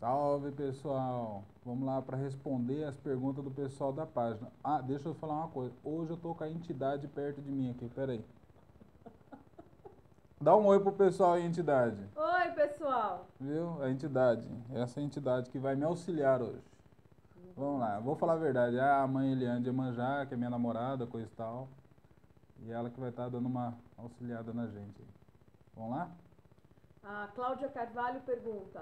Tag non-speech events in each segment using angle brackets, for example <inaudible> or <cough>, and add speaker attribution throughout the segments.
Speaker 1: Salve pessoal! Vamos lá para responder as perguntas do pessoal da página. Ah, deixa eu falar uma coisa. Hoje eu tô com a entidade perto de mim aqui, peraí. <laughs> Dá um oi pro pessoal aí, entidade.
Speaker 2: Oi, pessoal!
Speaker 1: Viu? A entidade. Essa é entidade que vai me auxiliar hoje. Vamos lá, vou falar a verdade. É a mãe Eliane de Manjá, que é minha namorada, coisa e tal. E ela que vai estar dando uma auxiliada na gente. Vamos lá?
Speaker 2: A Cláudia Carvalho pergunta: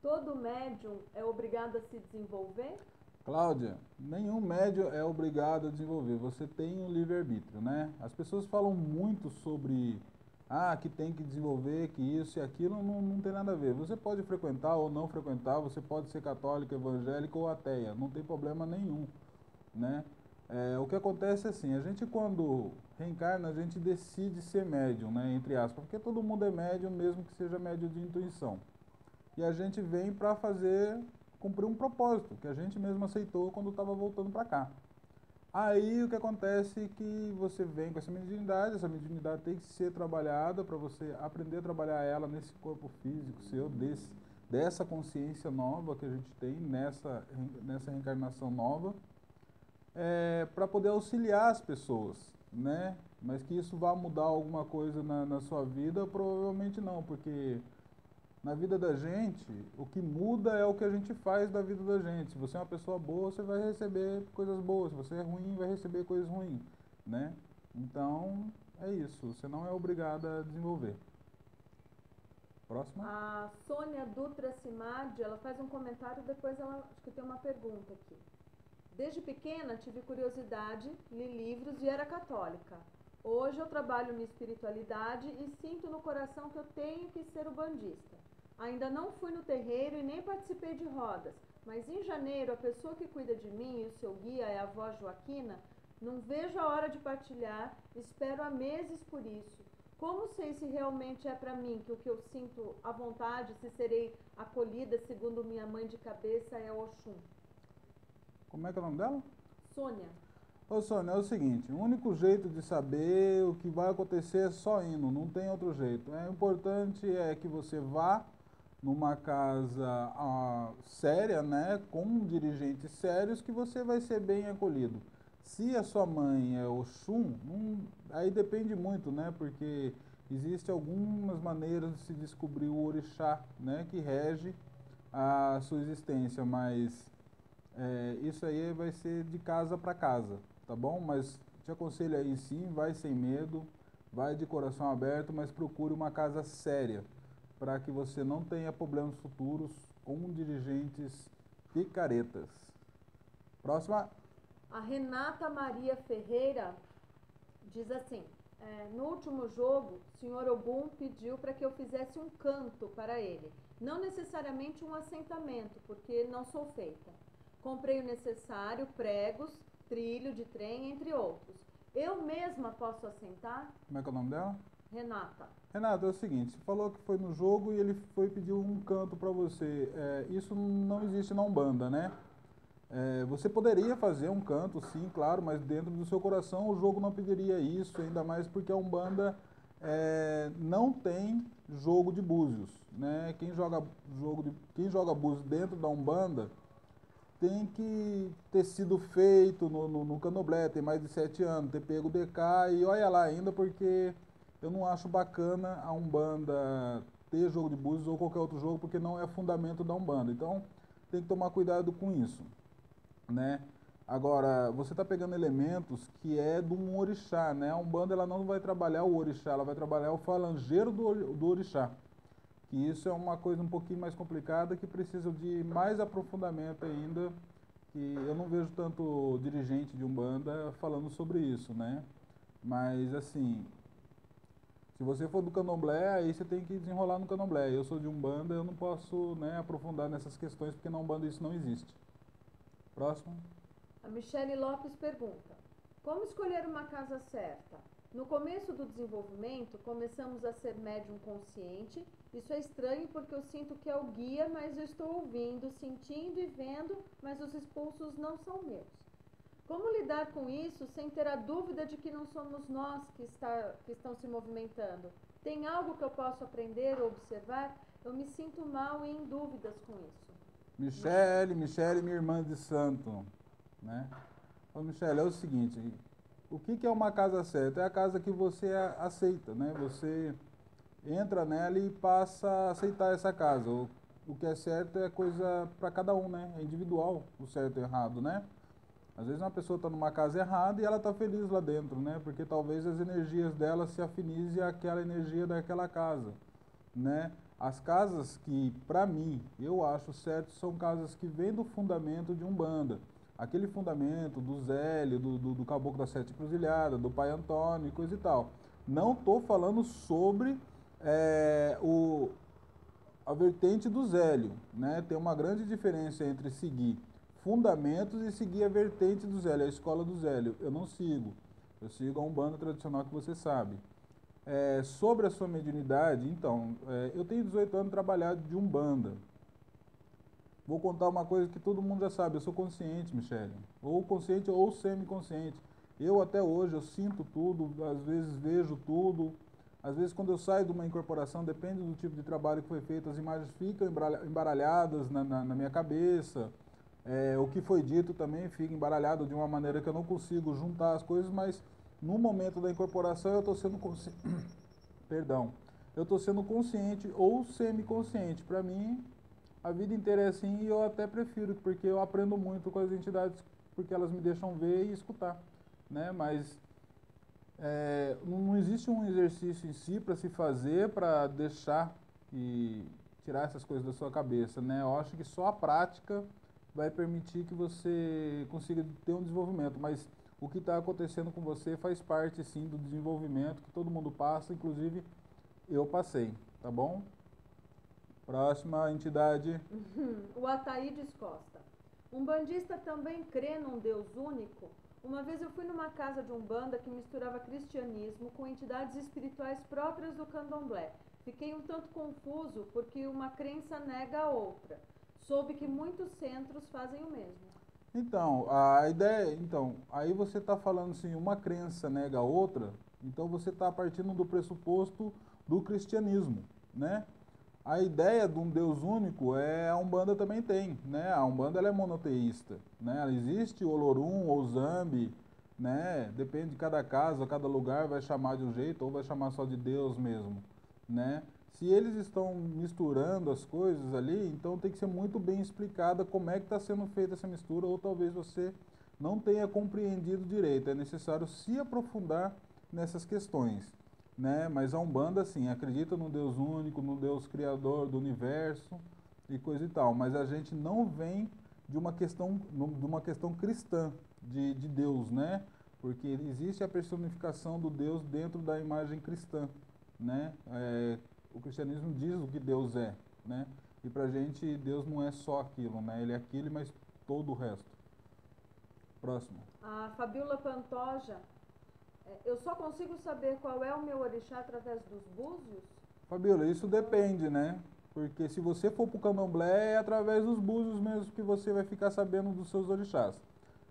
Speaker 2: Todo médium é obrigado a se desenvolver?
Speaker 1: Cláudia, nenhum médium é obrigado a desenvolver. Você tem um livre-arbítrio, né? As pessoas falam muito sobre ah, que tem que desenvolver, que isso e aquilo, não, não tem nada a ver. Você pode frequentar ou não frequentar, você pode ser católico, evangélico ou ateia, não tem problema nenhum, né? É, o que acontece é assim, a gente quando reencarna, a gente decide ser médium, né, entre aspas, porque todo mundo é médium, mesmo que seja médium de intuição. E a gente vem para fazer, cumprir um propósito, que a gente mesmo aceitou quando estava voltando para cá. Aí o que acontece é que você vem com essa mediunidade, essa mediunidade tem que ser trabalhada para você aprender a trabalhar ela nesse corpo físico seu, desse, dessa consciência nova que a gente tem nessa, nessa reencarnação nova é, para poder auxiliar as pessoas, né? Mas que isso vá mudar alguma coisa na, na sua vida, provavelmente não, porque na vida da gente, o que muda é o que a gente faz da vida da gente. Se você é uma pessoa boa, você vai receber coisas boas. Se você é ruim, vai receber coisas ruins, né? Então, é isso. Você não é obrigado a desenvolver. Próxima.
Speaker 2: A Sônia Dutra Simad, ela faz um comentário, depois ela acho que tem uma pergunta aqui. Desde pequena tive curiosidade, li livros e era católica. Hoje eu trabalho minha espiritualidade e sinto no coração que eu tenho que ser o bandista. Ainda não fui no terreiro e nem participei de rodas, mas em janeiro a pessoa que cuida de mim e o seu guia é a avó Joaquina. Não vejo a hora de partilhar, espero há meses por isso. Como sei se realmente é para mim que o que eu sinto à vontade, se serei acolhida segundo minha mãe de cabeça é Oxum?
Speaker 1: Como é que é o nome dela?
Speaker 2: Sônia.
Speaker 1: Ô Sônia, é o seguinte, o único jeito de saber o que vai acontecer é só indo, não tem outro jeito. É importante é que você vá numa casa ah, séria, né, com dirigentes sérios, que você vai ser bem acolhido. Se a sua mãe é Oxum, hum, aí depende muito, né, porque existem algumas maneiras de se descobrir o orixá, né, que rege a sua existência, mas é, isso aí vai ser de casa para casa, tá bom? Mas te aconselho aí sim, vai sem medo, vai de coração aberto, mas procure uma casa séria, para que você não tenha problemas futuros com dirigentes picaretas. Próxima.
Speaker 2: A Renata Maria Ferreira diz assim: é, no último jogo, o senhor Ogum pediu para que eu fizesse um canto para ele, não necessariamente um assentamento, porque não sou feita. Comprei o necessário, pregos, trilho de trem, entre outros. Eu mesma posso assentar?
Speaker 1: Como é que é o nome dela?
Speaker 2: Renata.
Speaker 1: Renata, é o seguinte, você falou que foi no jogo e ele foi pedir um canto para você. É, isso não existe na Umbanda, né? É, você poderia fazer um canto, sim, claro, mas dentro do seu coração o jogo não pediria isso, ainda mais porque a Umbanda é, não tem jogo de búzios, né? Quem joga jogo de, quem joga búzios dentro da Umbanda tem que ter sido feito no, no, no Canoblé, tem mais de sete anos, ter pego o DK e olha lá ainda porque eu não acho bacana a Umbanda ter jogo de búzios ou qualquer outro jogo porque não é fundamento da Umbanda. Então tem que tomar cuidado com isso, né? Agora, você está pegando elementos que é de um orixá, né? A Umbanda ela não vai trabalhar o orixá, ela vai trabalhar o falangeiro do, do orixá que isso é uma coisa um pouquinho mais complicada que precisa de mais aprofundamento ainda, que eu não vejo tanto dirigente de Umbanda falando sobre isso, né? Mas assim, se você for do Candomblé, aí você tem que desenrolar no Candomblé. Eu sou de Umbanda, eu não posso né, aprofundar nessas questões porque na Umbanda isso não existe. Próximo.
Speaker 2: A Michele Lopes pergunta: Como escolher uma casa certa? No começo do desenvolvimento, começamos a ser médium consciente. Isso é estranho porque eu sinto que é o guia, mas eu estou ouvindo, sentindo e vendo, mas os expulsos não são meus. Como lidar com isso sem ter a dúvida de que não somos nós que, está, que estão se movimentando? Tem algo que eu posso aprender ou observar? Eu me sinto mal e em dúvidas com isso.
Speaker 1: Michele, Michele, minha irmã de santo, né? Ô, Michele, é o seguinte, o que, que é uma casa certa? É a casa que você aceita, né? Você entra nela e passa a aceitar essa casa. O, o que é certo é coisa para cada um, né? É individual o certo e o errado, né? Às vezes uma pessoa está numa casa errada e ela está feliz lá dentro, né? Porque talvez as energias dela se afinizem àquela energia daquela casa, né? As casas que, para mim, eu acho certo, são casas que vêm do fundamento de Umbanda. Aquele fundamento do Zélio, do, do, do Caboclo da Sete Cruzilhadas, do Pai Antônio e coisa e tal. Não estou falando sobre é, o, a vertente do Zélio. Né? Tem uma grande diferença entre seguir fundamentos e seguir a vertente do Zélio, a escola do Zélio. Eu não sigo. Eu sigo a Umbanda tradicional que você sabe. É, sobre a sua mediunidade, então, é, eu tenho 18 anos trabalhado de Umbanda. Vou contar uma coisa que todo mundo já sabe, eu sou consciente, Michele. Ou consciente ou semiconsciente. Eu até hoje, eu sinto tudo, às vezes vejo tudo. Às vezes quando eu saio de uma incorporação, depende do tipo de trabalho que foi feito, as imagens ficam embaralhadas na, na, na minha cabeça. É, o que foi dito também fica embaralhado de uma maneira que eu não consigo juntar as coisas, mas no momento da incorporação eu estou sendo consciente. <coughs> Perdão. Eu estou sendo consciente ou semiconsciente. Para mim, a vida inteira é assim e eu até prefiro, porque eu aprendo muito com as entidades, porque elas me deixam ver e escutar. Né? Mas é, não existe um exercício em si para se fazer para deixar e tirar essas coisas da sua cabeça. Né? Eu acho que só a prática vai permitir que você consiga ter um desenvolvimento. Mas o que está acontecendo com você faz parte sim do desenvolvimento que todo mundo passa, inclusive eu passei, tá bom? Próxima entidade. <laughs>
Speaker 2: o Ataídes Costa. Um bandista também crê num Deus único? Uma vez eu fui numa casa de umbanda que misturava cristianismo com entidades espirituais próprias do candomblé. Fiquei um tanto confuso porque uma crença nega a outra. Soube que muitos centros fazem o mesmo.
Speaker 1: Então, a ideia, então, aí você está falando assim, uma crença nega a outra, então você está partindo do pressuposto do cristianismo, né? A ideia de um Deus único é a Umbanda também tem, né? A Umbanda ela é monoteísta, né? Existe Olorum ou Zambi, né? Depende de cada casa, cada lugar vai chamar de um jeito ou vai chamar só de Deus mesmo, né? Se eles estão misturando as coisas ali, então tem que ser muito bem explicada como é que está sendo feita essa mistura, ou talvez você não tenha compreendido direito. É necessário se aprofundar nessas questões. Né? Mas a Umbanda, sim, acredita no Deus único, no Deus criador do universo e coisa e tal. Mas a gente não vem de uma questão, de uma questão cristã de, de Deus, né? Porque existe a personificação do Deus dentro da imagem cristã, né? É, o cristianismo diz o que Deus é, né? E pra gente Deus não é só aquilo, né? Ele é aquilo, mas todo o resto. Próximo.
Speaker 2: A Fabiola Pantoja, é, eu só consigo saber qual é o meu orixá através dos búzios?
Speaker 1: Fabiola, isso depende, né? Porque se você for pro candomblé, é através dos búzios mesmo que você vai ficar sabendo dos seus orixás.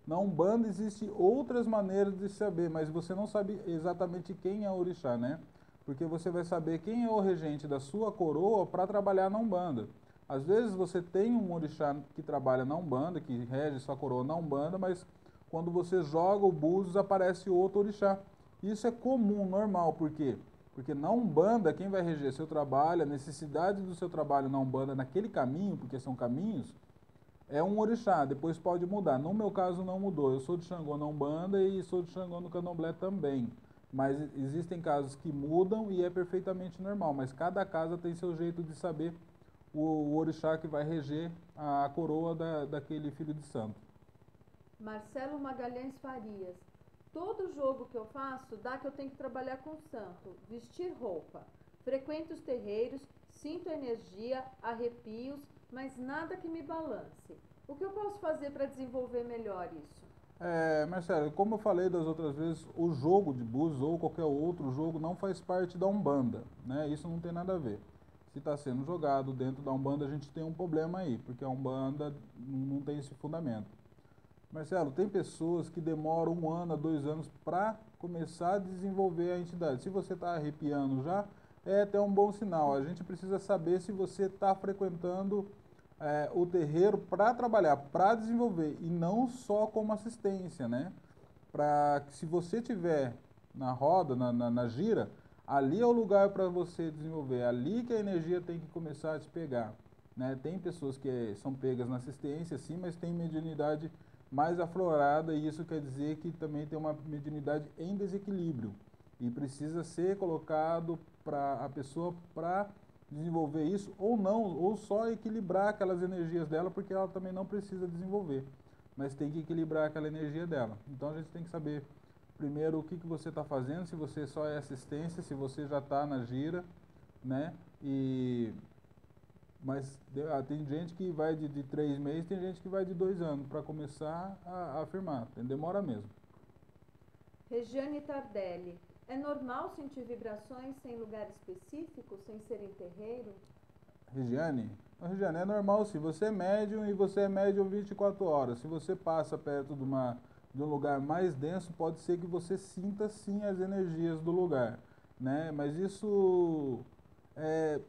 Speaker 1: Na Umbanda existem outras maneiras de saber, mas você não sabe exatamente quem é o orixá, né? Porque você vai saber quem é o regente da sua coroa para trabalhar na Umbanda. Às vezes você tem um orixá que trabalha na Umbanda, que rege sua coroa na Umbanda, mas quando você joga o búzios aparece outro orixá. Isso é comum, normal, por quê? Porque na Umbanda, quem vai reger seu trabalho, a necessidade do seu trabalho na Umbanda naquele caminho, porque são caminhos, é um orixá, depois pode mudar. No meu caso não mudou, eu sou de Xangô na Umbanda e sou de Xangô no Candomblé também. Mas existem casos que mudam e é perfeitamente normal, mas cada casa tem seu jeito de saber o, o orixá que vai reger a coroa da, daquele filho de santo.
Speaker 2: Marcelo Magalhães Farias. Todo jogo que eu faço dá que eu tenho que trabalhar com santo, vestir roupa. Frequento os terreiros, sinto energia, arrepios, mas nada que me balance. O que eu posso fazer para desenvolver melhor isso?
Speaker 1: É, Marcelo, como eu falei das outras vezes, o jogo de búzios ou qualquer outro jogo não faz parte da Umbanda, né? Isso não tem nada a ver. Se está sendo jogado dentro da Umbanda, a gente tem um problema aí, porque a Umbanda não tem esse fundamento. Marcelo, tem pessoas que demoram um ano, dois anos para começar a desenvolver a entidade. Se você está arrepiando já, é até um bom sinal. A gente precisa saber se você está frequentando é, o terreiro para trabalhar, para desenvolver e não só como assistência, né? Para que se você tiver na roda, na, na, na gira, ali é o lugar para você desenvolver, é ali que a energia tem que começar a te pegar. Né? Tem pessoas que são pegas na assistência, sim, mas tem mediunidade mais aflorada e isso quer dizer que também tem uma mediunidade em desequilíbrio e precisa ser colocado para a pessoa para desenvolver isso ou não, ou só equilibrar aquelas energias dela, porque ela também não precisa desenvolver, mas tem que equilibrar aquela energia dela. Então a gente tem que saber primeiro o que, que você está fazendo, se você só é assistência, se você já está na gira, né? E mas ah, tem gente que vai de, de três meses, tem gente que vai de dois anos para começar a, a afirmar. Demora mesmo.
Speaker 2: Regiane Tardelli. É normal sentir vibrações sem lugar específico, sem ser em terreiro?
Speaker 1: Regiane? Regiane, é normal se você é médium e você é médium 24 horas. Se você passa perto de, uma, de um lugar mais denso, pode ser que você sinta sim as energias do lugar. Né? Mas isso é,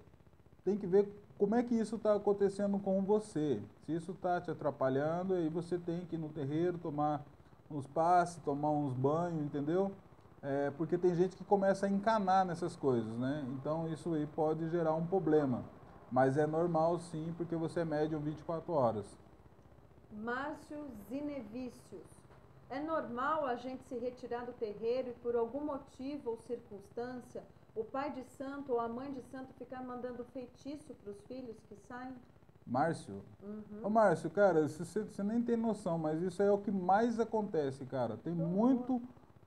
Speaker 1: tem que ver como é que isso está acontecendo com você. Se isso está te atrapalhando, aí você tem que ir no terreiro tomar uns passes, tomar uns banhos, entendeu? É, porque tem gente que começa a encanar nessas coisas, né? Então isso aí pode gerar um problema. Mas é normal sim, porque você é médium 24 horas.
Speaker 2: Márcio Zinevícios. É normal a gente se retirar do terreiro e por algum motivo ou circunstância o pai de santo ou a mãe de santo ficar mandando feitiço para os filhos que saem?
Speaker 1: Márcio? Uhum. Ô Márcio, cara, você, nem tem noção, mas isso é o que mais acontece, cara. Tem muito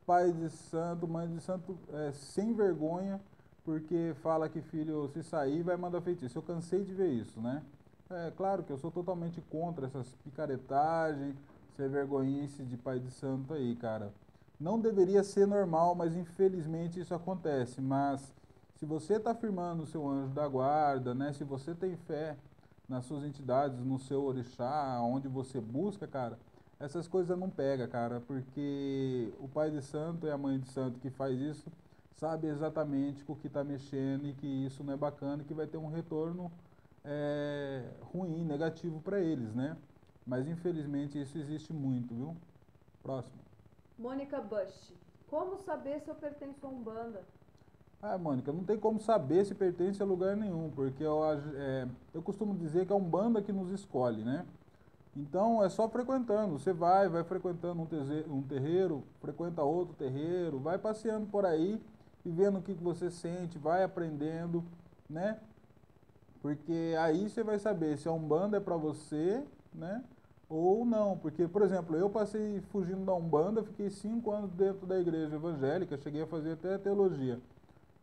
Speaker 1: pai de santo, mãe de santo é, sem vergonha, porque fala que filho, se sair, vai mandar feitiço. Eu cansei de ver isso, né? É claro que eu sou totalmente contra essas picaretagens, ser vergonhice de pai de santo aí, cara. Não deveria ser normal, mas infelizmente isso acontece. Mas se você está firmando o seu anjo da guarda, né? Se você tem fé nas suas entidades, no seu orixá, onde você busca, cara, essas coisas não pega, cara, porque o pai de santo e a mãe de santo que faz isso sabe exatamente com o que está mexendo e que isso não é bacana e que vai ter um retorno é, ruim, negativo para eles, né? Mas infelizmente isso existe muito, viu? Próximo.
Speaker 2: Mônica Bush. Como saber se eu pertenço a Umbanda?
Speaker 1: Ah, Mônica, não tem como saber se pertence a lugar nenhum, porque eu, é, eu costumo dizer que é a Umbanda que nos escolhe, né? Então é só frequentando. Você vai, vai frequentando um, um terreiro, frequenta outro terreiro, vai passeando por aí e vendo o que você sente, vai aprendendo, né? Porque aí você vai saber se a Umbanda é para você, né? ou não. Porque, por exemplo, eu passei fugindo da Umbanda, fiquei cinco anos dentro da igreja evangélica, cheguei a fazer até teologia.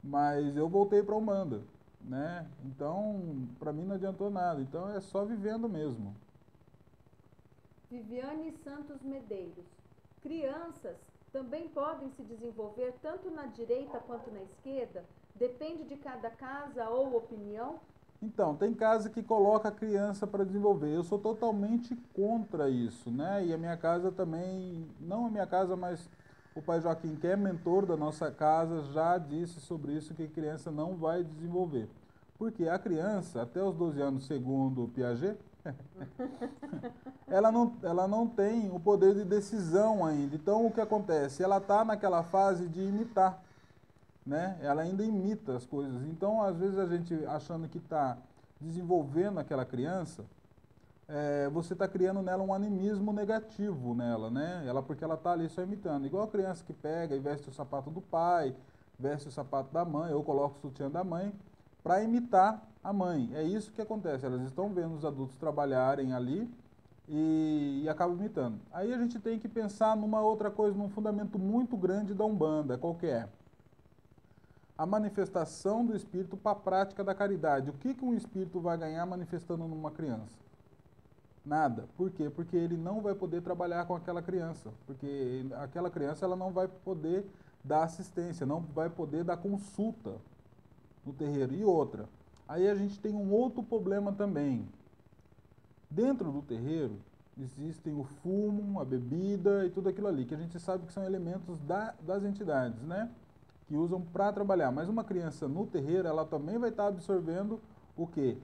Speaker 1: Mas eu voltei para a Umbanda, né? Então, para mim não adiantou nada. Então é só vivendo mesmo.
Speaker 2: Viviane Santos Medeiros. Crianças também podem se desenvolver tanto na direita quanto na esquerda? Depende de cada casa ou opinião?
Speaker 1: Então, tem casa que coloca a criança para desenvolver. Eu sou totalmente contra isso, né? E a minha casa também, não a minha casa, mas o pai Joaquim, que é mentor da nossa casa, já disse sobre isso que a criança não vai desenvolver. Porque a criança, até os 12 anos, segundo o Piaget, <laughs> ela, não, ela não tem o poder de decisão ainda. Então, o que acontece? Ela está naquela fase de imitar né? Ela ainda imita as coisas. Então, às vezes a gente achando que está desenvolvendo aquela criança, é, você está criando nela um animismo negativo nela, né? Ela porque ela está ali só imitando. Igual a criança que pega e veste o sapato do pai, veste o sapato da mãe, ou coloca o sutiã da mãe, para imitar a mãe. É isso que acontece. Elas estão vendo os adultos trabalharem ali e, e acabam imitando. Aí a gente tem que pensar numa outra coisa, num fundamento muito grande da Umbanda, qual que é? a manifestação do espírito para a prática da caridade. O que, que um espírito vai ganhar manifestando numa criança? Nada. Por quê? Porque ele não vai poder trabalhar com aquela criança, porque aquela criança ela não vai poder dar assistência, não vai poder dar consulta no terreiro. E outra, aí a gente tem um outro problema também. Dentro do terreiro existem o fumo, a bebida e tudo aquilo ali, que a gente sabe que são elementos da, das entidades, né? que usam para trabalhar. Mas uma criança no terreiro, ela também vai estar tá absorvendo o quê?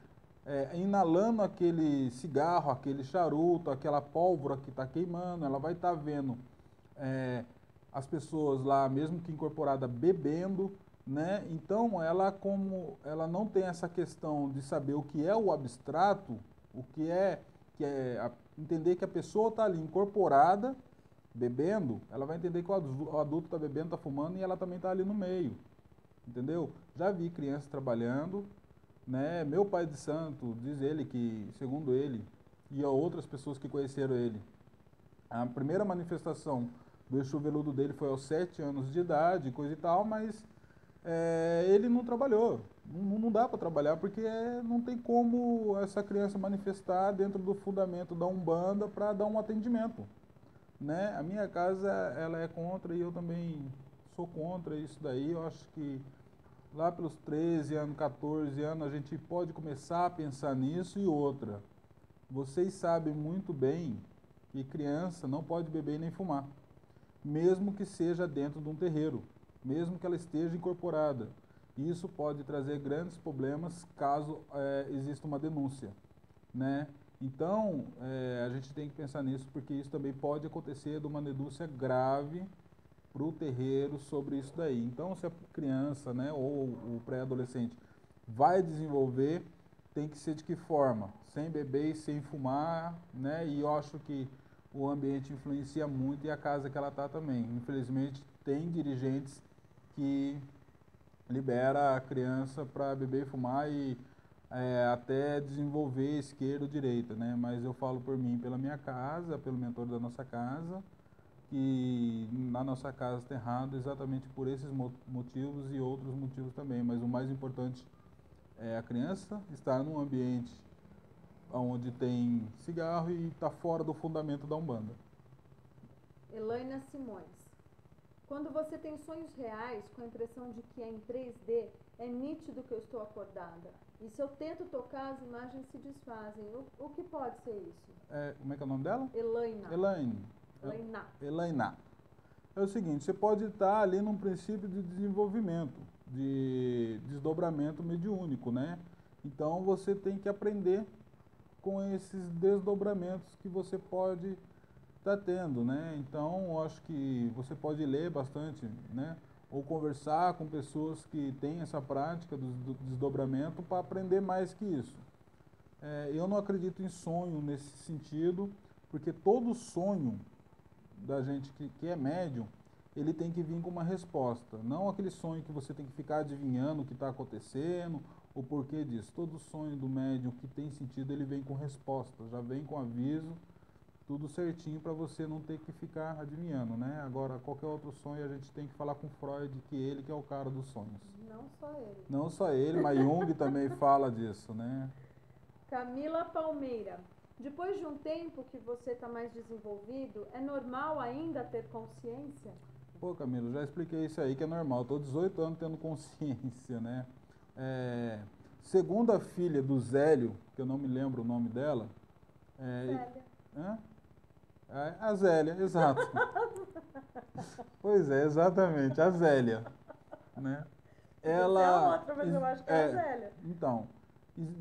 Speaker 1: é, inalando aquele cigarro, aquele charuto, aquela pólvora que está queimando, ela vai estar tá vendo é, as pessoas lá, mesmo que incorporada, bebendo, né? Então, ela como ela não tem essa questão de saber o que é o abstrato, o que é, que é a, entender que a pessoa está ali incorporada, bebendo, ela vai entender que o adulto está bebendo, está fumando e ela também está ali no meio, entendeu? Já vi crianças trabalhando, né? Meu pai de santo diz ele que, segundo ele e outras pessoas que conheceram ele, a primeira manifestação do veludo dele foi aos sete anos de idade, coisa e tal, mas é, ele não trabalhou. Não, não dá para trabalhar porque não tem como essa criança manifestar dentro do fundamento da Umbanda para dar um atendimento. Né? A minha casa ela é contra e eu também sou contra isso daí. Eu acho que lá pelos 13 anos, 14 anos, a gente pode começar a pensar nisso e outra. Vocês sabem muito bem que criança não pode beber nem fumar, mesmo que seja dentro de um terreiro mesmo que ela esteja incorporada. Isso pode trazer grandes problemas caso é, exista uma denúncia, né? Então, é, a gente tem que pensar nisso, porque isso também pode acontecer de uma denúncia grave para o terreiro sobre isso daí. Então, se a criança né, ou o pré-adolescente vai desenvolver, tem que ser de que forma? Sem beber sem fumar, né? E eu acho que o ambiente influencia muito e a casa que ela está também. Infelizmente, tem dirigentes que libera a criança para beber e fumar e é, até desenvolver esquerda ou direita, né? Mas eu falo por mim, pela minha casa, pelo mentor da nossa casa, que na nossa casa está errado exatamente por esses motivos e outros motivos também. Mas o mais importante é a criança estar num ambiente onde tem cigarro e está fora do fundamento da Umbanda.
Speaker 2: Elaina Simões. Quando você tem sonhos reais, com a impressão de que é em 3D, é nítido que eu estou acordada. E se eu tento tocar, as imagens se desfazem. O, o que pode ser isso?
Speaker 1: É, como é que é o nome dela?
Speaker 2: Elaina.
Speaker 1: Elaine.
Speaker 2: Elaina.
Speaker 1: Elaina. É o seguinte, você pode estar ali num princípio de desenvolvimento, de desdobramento mediúnico, né? Então você tem que aprender com esses desdobramentos que você pode está tendo, né? Então, acho que você pode ler bastante, né? Ou conversar com pessoas que têm essa prática do, do desdobramento para aprender mais que isso. É, eu não acredito em sonho nesse sentido, porque todo sonho da gente que, que é médium, ele tem que vir com uma resposta. Não aquele sonho que você tem que ficar adivinhando o que está acontecendo, o porquê disso. Todo sonho do médium que tem sentido, ele vem com resposta, já vem com aviso tudo certinho para você não ter que ficar adivinhando, né? Agora, qualquer outro sonho a gente tem que falar com Freud, que ele que é o cara dos sonhos.
Speaker 2: Não só ele.
Speaker 1: Não só ele, mas Jung <laughs> também fala disso, né?
Speaker 2: Camila Palmeira. Depois de um tempo que você está mais desenvolvido, é normal ainda ter consciência?
Speaker 1: Pô, Camila, já expliquei isso aí que é normal. Estou 18 anos tendo consciência, né? É, segundo a filha do Zélio, que eu não me lembro o nome dela.
Speaker 2: É, Zélia. Hã?
Speaker 1: É, a Zélia, exato. <laughs> pois é, exatamente, a Zélia. Né?
Speaker 2: Ela. É outra, mas eu acho que é, é a Zélia.
Speaker 1: Então,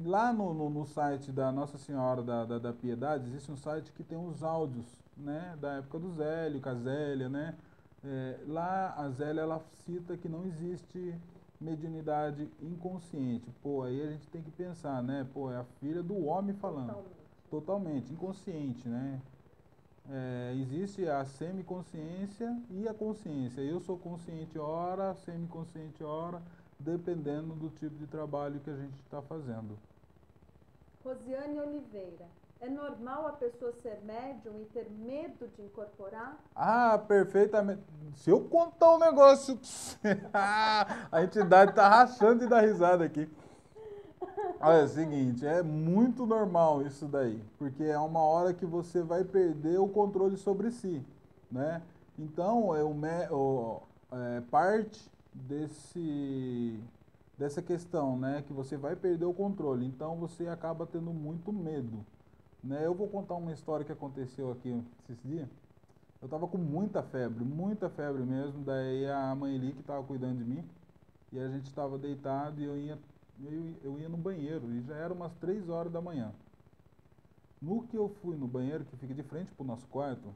Speaker 1: lá no, no, no, site da Nossa Senhora da, da, da, Piedade, existe um site que tem os áudios, né? Da época do Zélio, com a Zélia, né? É, lá a Zélia, ela cita que não existe mediunidade inconsciente. Pô, aí a gente tem que pensar, né? Pô, é a filha do homem falando. Totalmente, Totalmente inconsciente, né? É, existe a semiconsciência e a consciência. Eu sou consciente hora, semiconsciente hora, dependendo do tipo de trabalho que a gente está fazendo.
Speaker 2: Rosiane Oliveira. É normal a pessoa ser médium e ter medo de incorporar?
Speaker 1: Ah, perfeitamente. Se eu contar um negócio, <laughs> a entidade está rachando e dá risada aqui. Olha, é o seguinte, é muito normal isso daí, porque é uma hora que você vai perder o controle sobre si, né? Então, é, o, o é, parte desse, dessa questão, né, que você vai perder o controle, então você acaba tendo muito medo, né? Eu vou contar uma história que aconteceu aqui esses dias. Eu tava com muita febre, muita febre mesmo, daí a mãe Eli que tava cuidando de mim, e a gente estava deitado e eu ia eu, eu ia no banheiro e já era umas três horas da manhã. No que eu fui no banheiro, que fica de frente pro nosso quarto,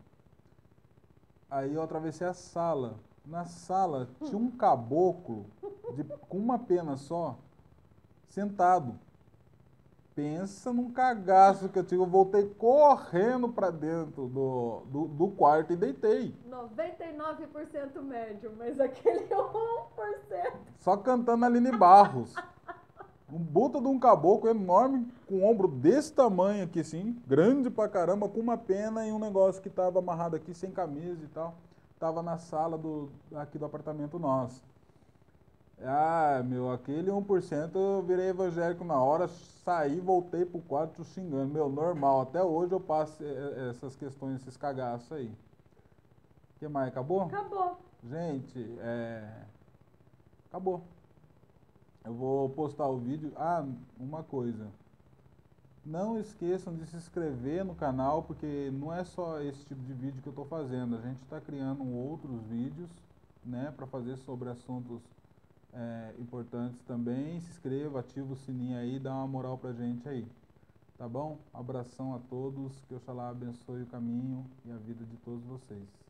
Speaker 1: aí eu atravessei a sala. Na sala tinha um caboclo de, com uma pena só, sentado. Pensa num cagaço que eu tive. Eu voltei correndo para dentro do, do, do, quarto e deitei.
Speaker 2: 99% médio, mas aquele <laughs> 1%.
Speaker 1: Só cantando Aline Barros. Um buta de um caboclo enorme, com um ombro desse tamanho aqui, assim, grande pra caramba, com uma pena e um negócio que tava amarrado aqui, sem camisa e tal. Tava na sala do, aqui do apartamento nosso. Ah, meu, aquele 1% eu virei evangélico na hora, saí, voltei pro quarto xingando. Meu, normal, até hoje eu passo eh, eh, essas questões, esses cagaços aí. O que mais? Acabou?
Speaker 2: Acabou.
Speaker 1: Gente, é... Acabou. Eu vou postar o vídeo. Ah, uma coisa. Não esqueçam de se inscrever no canal, porque não é só esse tipo de vídeo que eu estou fazendo. A gente está criando outros vídeos, né, para fazer sobre assuntos é, importantes também. Se inscreva, ativa o sininho aí, dá uma moral pra gente aí. Tá bom? Abração a todos, que Oxalá abençoe o caminho e a vida de todos vocês.